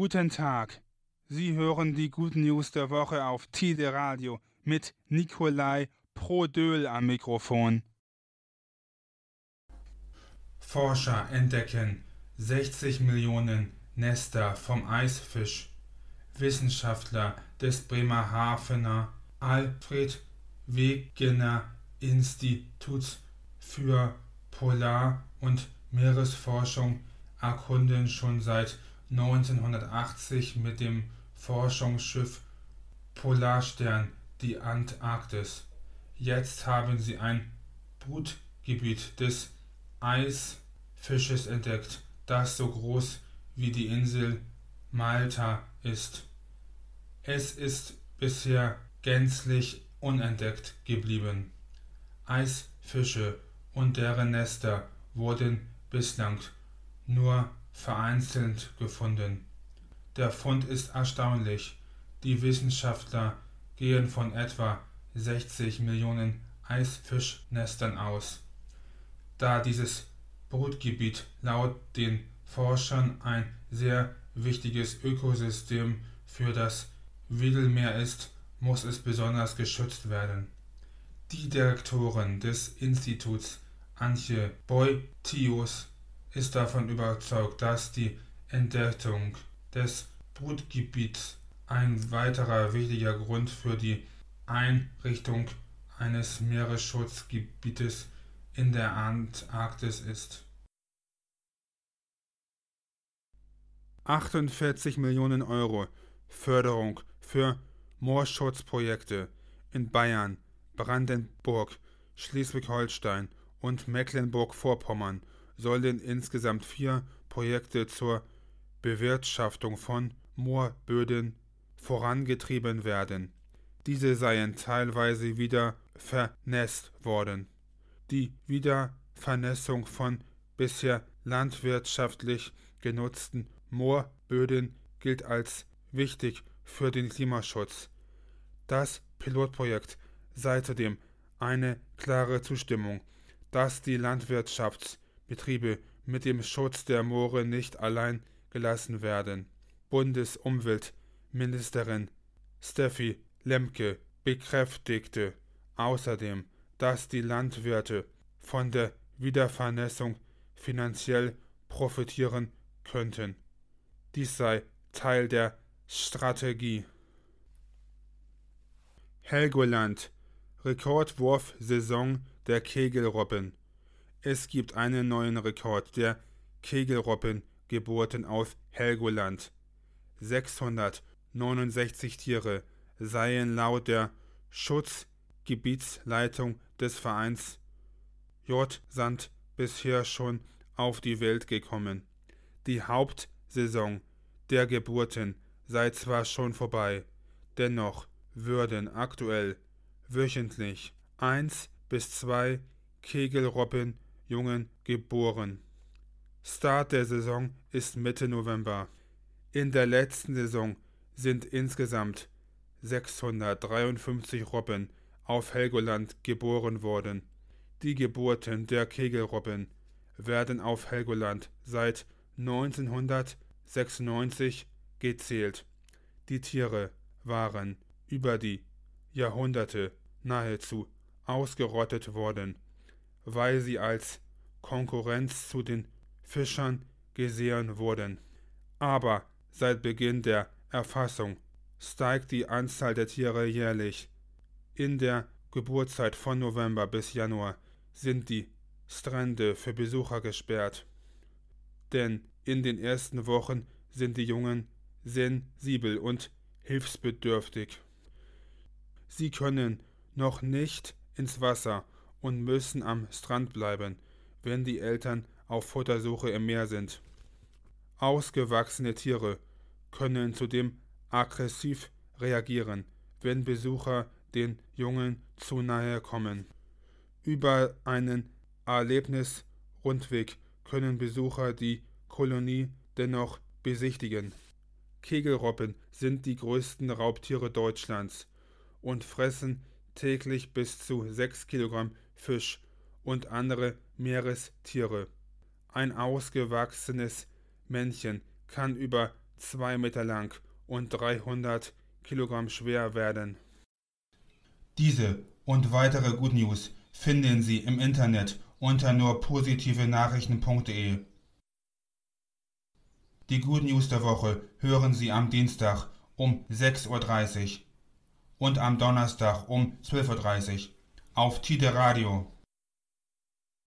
Guten Tag. Sie hören die Good News der Woche auf Tide Radio mit Nikolai Prodöl am Mikrofon. Forscher entdecken 60 Millionen Nester vom Eisfisch. Wissenschaftler des Bremerhavener Alfred Wegener Instituts für Polar- und Meeresforschung erkunden schon seit 1980 mit dem Forschungsschiff Polarstern die Antarktis. Jetzt haben sie ein Brutgebiet des Eisfisches entdeckt, das so groß wie die Insel Malta ist. Es ist bisher gänzlich unentdeckt geblieben. Eisfische und deren Nester wurden bislang nur vereinzelt gefunden. Der Fund ist erstaunlich. Die Wissenschaftler gehen von etwa 60 Millionen Eisfischnestern aus. Da dieses Brutgebiet laut den Forschern ein sehr wichtiges Ökosystem für das Wedelmeer ist, muss es besonders geschützt werden. Die Direktorin des Instituts Antje Boitius ist davon überzeugt, dass die Entdeckung des Brutgebiets ein weiterer wichtiger Grund für die Einrichtung eines Meeresschutzgebietes in der Antarktis ist. 48 Millionen Euro Förderung für Moorschutzprojekte in Bayern, Brandenburg, Schleswig-Holstein und Mecklenburg-Vorpommern sollen insgesamt vier Projekte zur Bewirtschaftung von Moorböden vorangetrieben werden. Diese seien teilweise wieder vernässt worden. Die Wiedervernässung von bisher landwirtschaftlich genutzten Moorböden gilt als wichtig für den Klimaschutz. Das Pilotprojekt sei zudem eine klare Zustimmung, dass die Landwirtschaftsbetriebe mit dem Schutz der Moore nicht allein gelassen werden. Bundesumweltministerin Steffi Lemke bekräftigte außerdem, dass die Landwirte von der Wiedervernässung finanziell profitieren könnten. Dies sei Teil der Strategie. Helgoland Rekordwurfsaison der Kegelrobben. Es gibt einen neuen Rekord der Kegelrobbengeburten aus Helgoland. 669 Tiere seien laut der Schutzgebietsleitung des Vereins J. Sand bisher schon auf die Welt gekommen. Die Hauptsaison der Geburten sei zwar schon vorbei, dennoch würden aktuell wöchentlich eins bis zwei Kegelrobbenjungen geboren. Start der Saison ist Mitte November. In der letzten Saison sind insgesamt 653 Robben auf Helgoland geboren worden. Die Geburten der Kegelrobben werden auf Helgoland seit 1996 gezählt. Die Tiere waren über die Jahrhunderte nahezu ausgerottet worden, weil sie als Konkurrenz zu den Fischern gesehen wurden. Aber seit Beginn der Erfassung steigt die Anzahl der Tiere jährlich. In der Geburtszeit von November bis Januar sind die Strände für Besucher gesperrt. Denn in den ersten Wochen sind die Jungen sensibel und hilfsbedürftig. Sie können noch nicht ins Wasser und müssen am Strand bleiben, wenn die Eltern auf Futtersuche im Meer sind. Ausgewachsene Tiere können zudem aggressiv reagieren, wenn Besucher den Jungen zu nahe kommen. Über einen Erlebnisrundweg können Besucher die Kolonie dennoch besichtigen. Kegelrobben sind die größten Raubtiere Deutschlands und fressen täglich bis zu 6 Kilogramm Fisch und andere Meerestiere. Ein ausgewachsenes Männchen kann über 2 Meter lang und 300 Kilogramm schwer werden. Diese und weitere Good News finden Sie im Internet unter nur positive Nachrichten.de. Die Good News der Woche hören Sie am Dienstag um 6.30 Uhr und am Donnerstag um 12.30 Uhr auf Tide Radio.